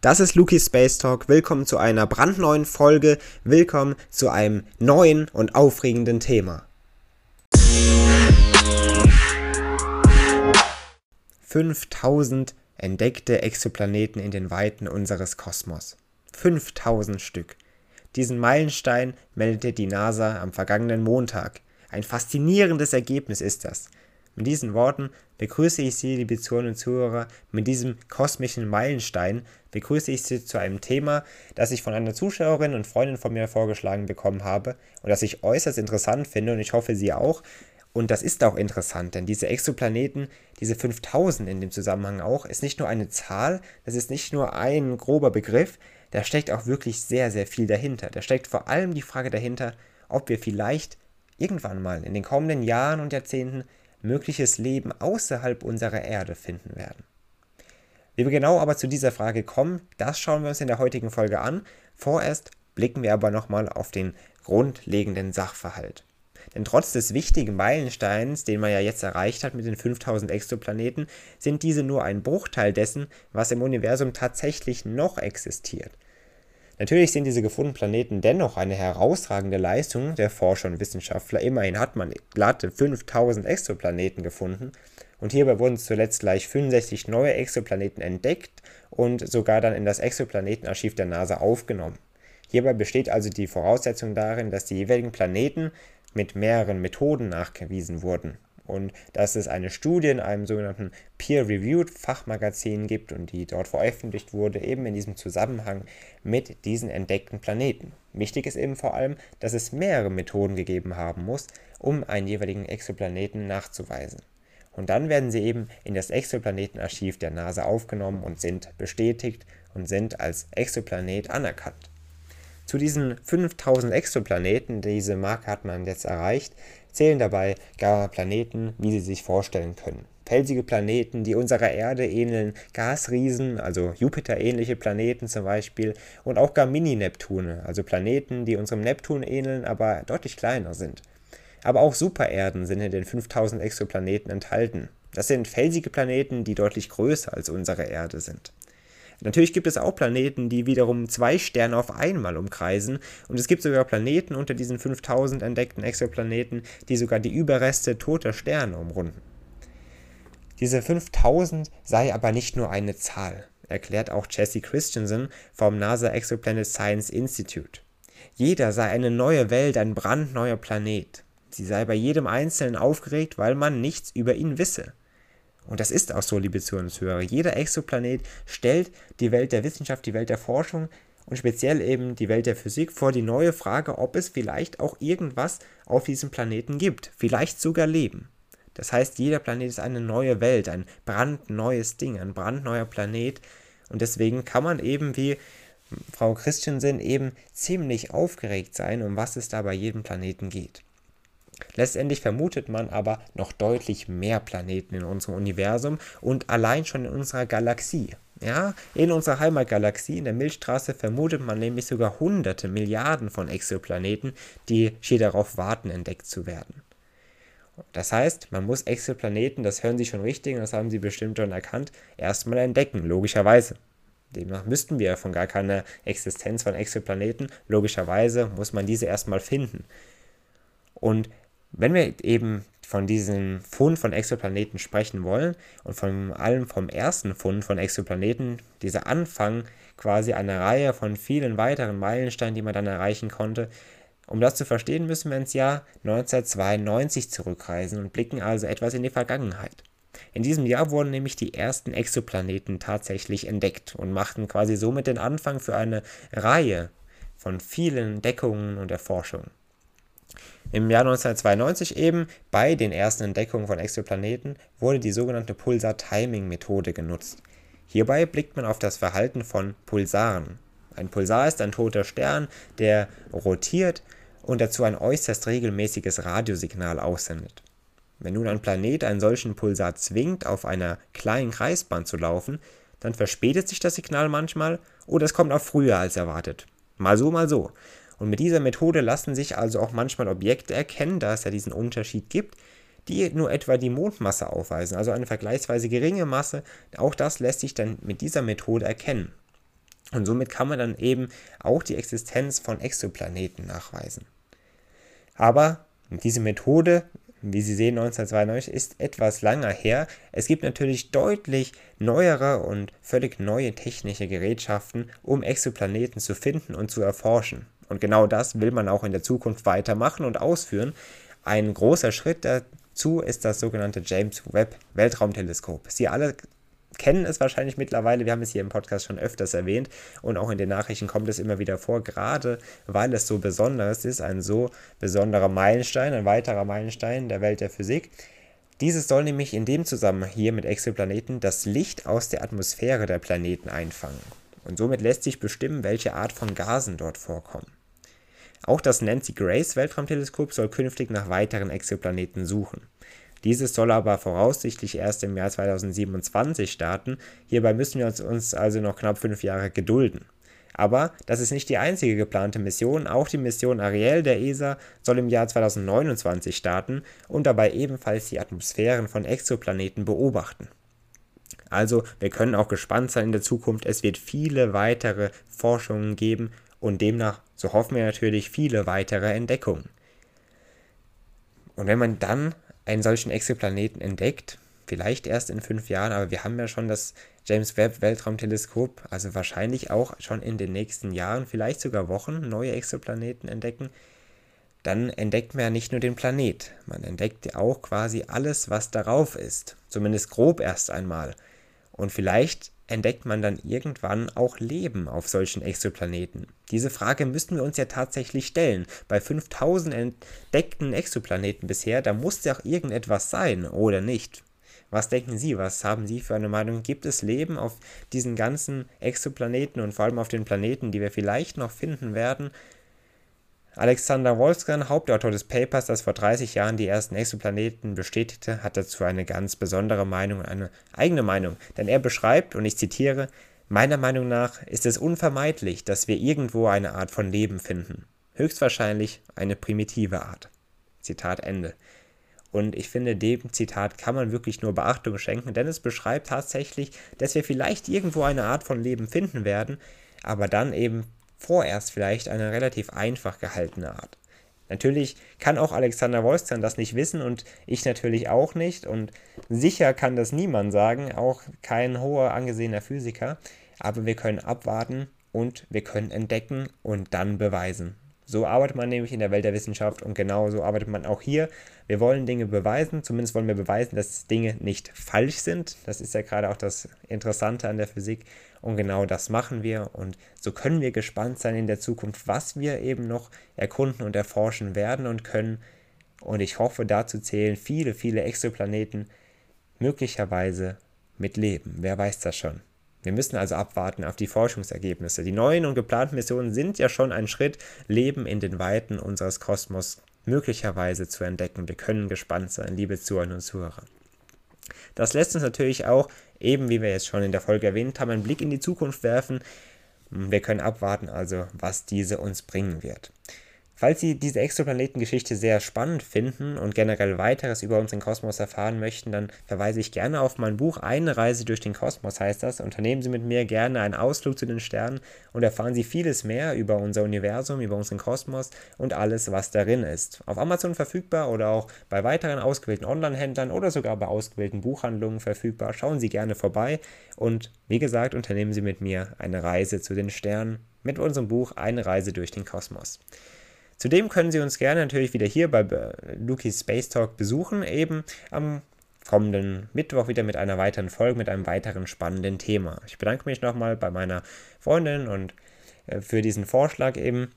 Das ist Luki Space Talk. Willkommen zu einer brandneuen Folge. Willkommen zu einem neuen und aufregenden Thema. 5000 entdeckte Exoplaneten in den Weiten unseres Kosmos. 5000 Stück. Diesen Meilenstein meldete die NASA am vergangenen Montag. Ein faszinierendes Ergebnis ist das. Mit diesen Worten begrüße ich Sie, liebe Zuhörerinnen und Zuhörer, mit diesem kosmischen Meilenstein begrüße ich Sie zu einem Thema, das ich von einer Zuschauerin und Freundin von mir vorgeschlagen bekommen habe und das ich äußerst interessant finde und ich hoffe, Sie auch. Und das ist auch interessant, denn diese Exoplaneten, diese 5000 in dem Zusammenhang auch, ist nicht nur eine Zahl, das ist nicht nur ein grober Begriff, da steckt auch wirklich sehr, sehr viel dahinter. Da steckt vor allem die Frage dahinter, ob wir vielleicht irgendwann mal in den kommenden Jahren und Jahrzehnten mögliches Leben außerhalb unserer Erde finden werden. Wie wir genau aber zu dieser Frage kommen, das schauen wir uns in der heutigen Folge an. Vorerst blicken wir aber nochmal auf den grundlegenden Sachverhalt. Denn trotz des wichtigen Meilensteins, den man ja jetzt erreicht hat mit den 5000 Exoplaneten, sind diese nur ein Bruchteil dessen, was im Universum tatsächlich noch existiert. Natürlich sind diese gefundenen Planeten dennoch eine herausragende Leistung der Forscher und Wissenschaftler. Immerhin hat man glatte 5000 Exoplaneten gefunden und hierbei wurden zuletzt gleich 65 neue Exoplaneten entdeckt und sogar dann in das Exoplanetenarchiv der NASA aufgenommen. Hierbei besteht also die Voraussetzung darin, dass die jeweiligen Planeten mit mehreren Methoden nachgewiesen wurden und dass es eine Studie in einem sogenannten Peer-Reviewed Fachmagazin gibt und die dort veröffentlicht wurde, eben in diesem Zusammenhang mit diesen entdeckten Planeten. Wichtig ist eben vor allem, dass es mehrere Methoden gegeben haben muss, um einen jeweiligen Exoplaneten nachzuweisen. Und dann werden sie eben in das Exoplanetenarchiv der NASA aufgenommen und sind bestätigt und sind als Exoplanet anerkannt. Zu diesen 5000 Exoplaneten, diese Marke hat man jetzt erreicht, zählen dabei gar Planeten, wie Sie sich vorstellen können. Felsige Planeten, die unserer Erde ähneln, Gasriesen, also Jupiter-ähnliche Planeten zum Beispiel, und auch gar Mini-Neptune, also Planeten, die unserem Neptun ähneln, aber deutlich kleiner sind. Aber auch Supererden sind in den 5000 Exoplaneten enthalten. Das sind felsige Planeten, die deutlich größer als unsere Erde sind. Natürlich gibt es auch Planeten, die wiederum zwei Sterne auf einmal umkreisen und es gibt sogar Planeten unter diesen 5000 entdeckten Exoplaneten, die sogar die Überreste toter Sterne umrunden. Diese 5000 sei aber nicht nur eine Zahl, erklärt auch Jesse Christensen vom NASA Exoplanet Science Institute. Jeder sei eine neue Welt, ein brandneuer Planet. Sie sei bei jedem Einzelnen aufgeregt, weil man nichts über ihn wisse. Und das ist auch so, liebe Zuhörer. Jeder Exoplanet stellt die Welt der Wissenschaft, die Welt der Forschung und speziell eben die Welt der Physik vor die neue Frage, ob es vielleicht auch irgendwas auf diesem Planeten gibt. Vielleicht sogar Leben. Das heißt, jeder Planet ist eine neue Welt, ein brandneues Ding, ein brandneuer Planet. Und deswegen kann man eben wie Frau Christensen eben ziemlich aufgeregt sein, um was es da bei jedem Planeten geht. Letztendlich vermutet man aber noch deutlich mehr Planeten in unserem Universum und allein schon in unserer Galaxie. Ja, in unserer Heimatgalaxie, in der Milchstraße, vermutet man nämlich sogar hunderte Milliarden von Exoplaneten, die hier darauf warten, entdeckt zu werden. Das heißt, man muss Exoplaneten, das hören Sie schon richtig und das haben Sie bestimmt schon erkannt, erstmal entdecken, logischerweise. Demnach müssten wir von gar keiner Existenz von Exoplaneten, logischerweise muss man diese erstmal finden. Und wenn wir eben von diesem Fund von Exoplaneten sprechen wollen und von allem vom ersten Fund von Exoplaneten, dieser Anfang quasi einer Reihe von vielen weiteren Meilensteinen, die man dann erreichen konnte, um das zu verstehen, müssen wir ins Jahr 1992 zurückreisen und blicken also etwas in die Vergangenheit. In diesem Jahr wurden nämlich die ersten Exoplaneten tatsächlich entdeckt und machten quasi somit den Anfang für eine Reihe von vielen Entdeckungen und Erforschungen. Im Jahr 1992 eben, bei den ersten Entdeckungen von Exoplaneten, wurde die sogenannte Pulsar-Timing-Methode genutzt. Hierbei blickt man auf das Verhalten von Pulsaren. Ein Pulsar ist ein toter Stern, der rotiert und dazu ein äußerst regelmäßiges Radiosignal aussendet. Wenn nun ein Planet einen solchen Pulsar zwingt, auf einer kleinen Kreisbahn zu laufen, dann verspätet sich das Signal manchmal oder es kommt auch früher als erwartet. Mal so, mal so. Und mit dieser Methode lassen sich also auch manchmal Objekte erkennen, da es ja diesen Unterschied gibt, die nur etwa die Mondmasse aufweisen, also eine vergleichsweise geringe Masse. Auch das lässt sich dann mit dieser Methode erkennen. Und somit kann man dann eben auch die Existenz von Exoplaneten nachweisen. Aber diese Methode, wie Sie sehen, 1992 ist etwas langer her. Es gibt natürlich deutlich neuere und völlig neue technische Gerätschaften, um Exoplaneten zu finden und zu erforschen. Und genau das will man auch in der Zukunft weitermachen und ausführen. Ein großer Schritt dazu ist das sogenannte James Webb Weltraumteleskop. Sie alle kennen es wahrscheinlich mittlerweile. Wir haben es hier im Podcast schon öfters erwähnt und auch in den Nachrichten kommt es immer wieder vor, gerade weil es so besonders ist, ein so besonderer Meilenstein, ein weiterer Meilenstein der Welt der Physik. Dieses soll nämlich in dem Zusammenhang hier mit Exoplaneten das Licht aus der Atmosphäre der Planeten einfangen. Und somit lässt sich bestimmen, welche Art von Gasen dort vorkommen. Auch das Nancy Grace Weltraumteleskop soll künftig nach weiteren Exoplaneten suchen. Dieses soll aber voraussichtlich erst im Jahr 2027 starten. Hierbei müssen wir uns also noch knapp fünf Jahre gedulden. Aber das ist nicht die einzige geplante Mission. Auch die Mission Ariel der ESA soll im Jahr 2029 starten und dabei ebenfalls die Atmosphären von Exoplaneten beobachten. Also wir können auch gespannt sein in der Zukunft. Es wird viele weitere Forschungen geben und demnach, so hoffen wir natürlich, viele weitere Entdeckungen. Und wenn man dann einen solchen Exoplaneten entdeckt, vielleicht erst in fünf Jahren, aber wir haben ja schon das James Webb Weltraumteleskop, also wahrscheinlich auch schon in den nächsten Jahren, vielleicht sogar Wochen, neue Exoplaneten entdecken, dann entdeckt man ja nicht nur den Planet, man entdeckt auch quasi alles, was darauf ist, zumindest grob erst einmal. Und vielleicht entdeckt man dann irgendwann auch Leben auf solchen Exoplaneten? Diese Frage müssten wir uns ja tatsächlich stellen. Bei 5000 entdeckten Exoplaneten bisher, da muss ja auch irgendetwas sein, oder nicht? Was denken Sie? Was haben Sie für eine Meinung? Gibt es Leben auf diesen ganzen Exoplaneten und vor allem auf den Planeten, die wir vielleicht noch finden werden? Alexander Wolfskan, Hauptautor des Papers, das vor 30 Jahren die ersten Exoplaneten bestätigte, hat dazu eine ganz besondere Meinung und eine eigene Meinung. Denn er beschreibt, und ich zitiere, Meiner Meinung nach ist es unvermeidlich, dass wir irgendwo eine Art von Leben finden. Höchstwahrscheinlich eine primitive Art. Zitat Ende. Und ich finde, dem Zitat kann man wirklich nur Beachtung schenken, denn es beschreibt tatsächlich, dass wir vielleicht irgendwo eine Art von Leben finden werden, aber dann eben vorerst vielleicht eine relativ einfach gehaltene Art. Natürlich kann auch Alexander Wolstern das nicht wissen und ich natürlich auch nicht und sicher kann das niemand sagen, auch kein hoher angesehener Physiker, aber wir können abwarten und wir können entdecken und dann beweisen. So arbeitet man nämlich in der Welt der Wissenschaft und genau so arbeitet man auch hier. Wir wollen Dinge beweisen, zumindest wollen wir beweisen, dass Dinge nicht falsch sind. Das ist ja gerade auch das Interessante an der Physik. Und genau das machen wir. Und so können wir gespannt sein in der Zukunft, was wir eben noch erkunden und erforschen werden und können. Und ich hoffe, dazu zählen viele, viele Exoplaneten möglicherweise mit Leben. Wer weiß das schon? Wir müssen also abwarten auf die Forschungsergebnisse. Die neuen und geplanten Missionen sind ja schon ein Schritt, Leben in den Weiten unseres Kosmos möglicherweise zu entdecken. Wir können gespannt sein, liebe Zuhörer und Zuhörer. Das lässt uns natürlich auch, eben wie wir jetzt schon in der Folge erwähnt haben, einen Blick in die Zukunft werfen. Wir können abwarten also, was diese uns bringen wird. Falls Sie diese Exoplanetengeschichte sehr spannend finden und generell weiteres über unseren Kosmos erfahren möchten, dann verweise ich gerne auf mein Buch Eine Reise durch den Kosmos heißt das. Unternehmen Sie mit mir gerne einen Ausflug zu den Sternen und erfahren Sie vieles mehr über unser Universum, über unseren Kosmos und alles, was darin ist. Auf Amazon verfügbar oder auch bei weiteren ausgewählten Online-Händlern oder sogar bei ausgewählten Buchhandlungen verfügbar. Schauen Sie gerne vorbei und wie gesagt, unternehmen Sie mit mir eine Reise zu den Sternen mit unserem Buch Eine Reise durch den Kosmos. Zudem können Sie uns gerne natürlich wieder hier bei Lukis Space Talk besuchen, eben am kommenden Mittwoch wieder mit einer weiteren Folge, mit einem weiteren spannenden Thema. Ich bedanke mich nochmal bei meiner Freundin und äh, für diesen Vorschlag eben,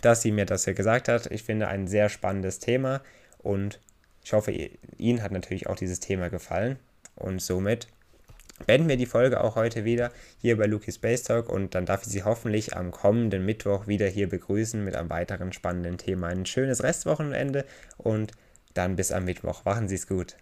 dass sie mir das hier gesagt hat. Ich finde ein sehr spannendes Thema und ich hoffe, Ihnen hat natürlich auch dieses Thema gefallen. Und somit beenden wir die Folge auch heute wieder hier bei Luki Space Talk und dann darf ich Sie hoffentlich am kommenden Mittwoch wieder hier begrüßen mit einem weiteren spannenden Thema. Ein schönes Restwochenende und dann bis am Mittwoch. Machen Sie es gut.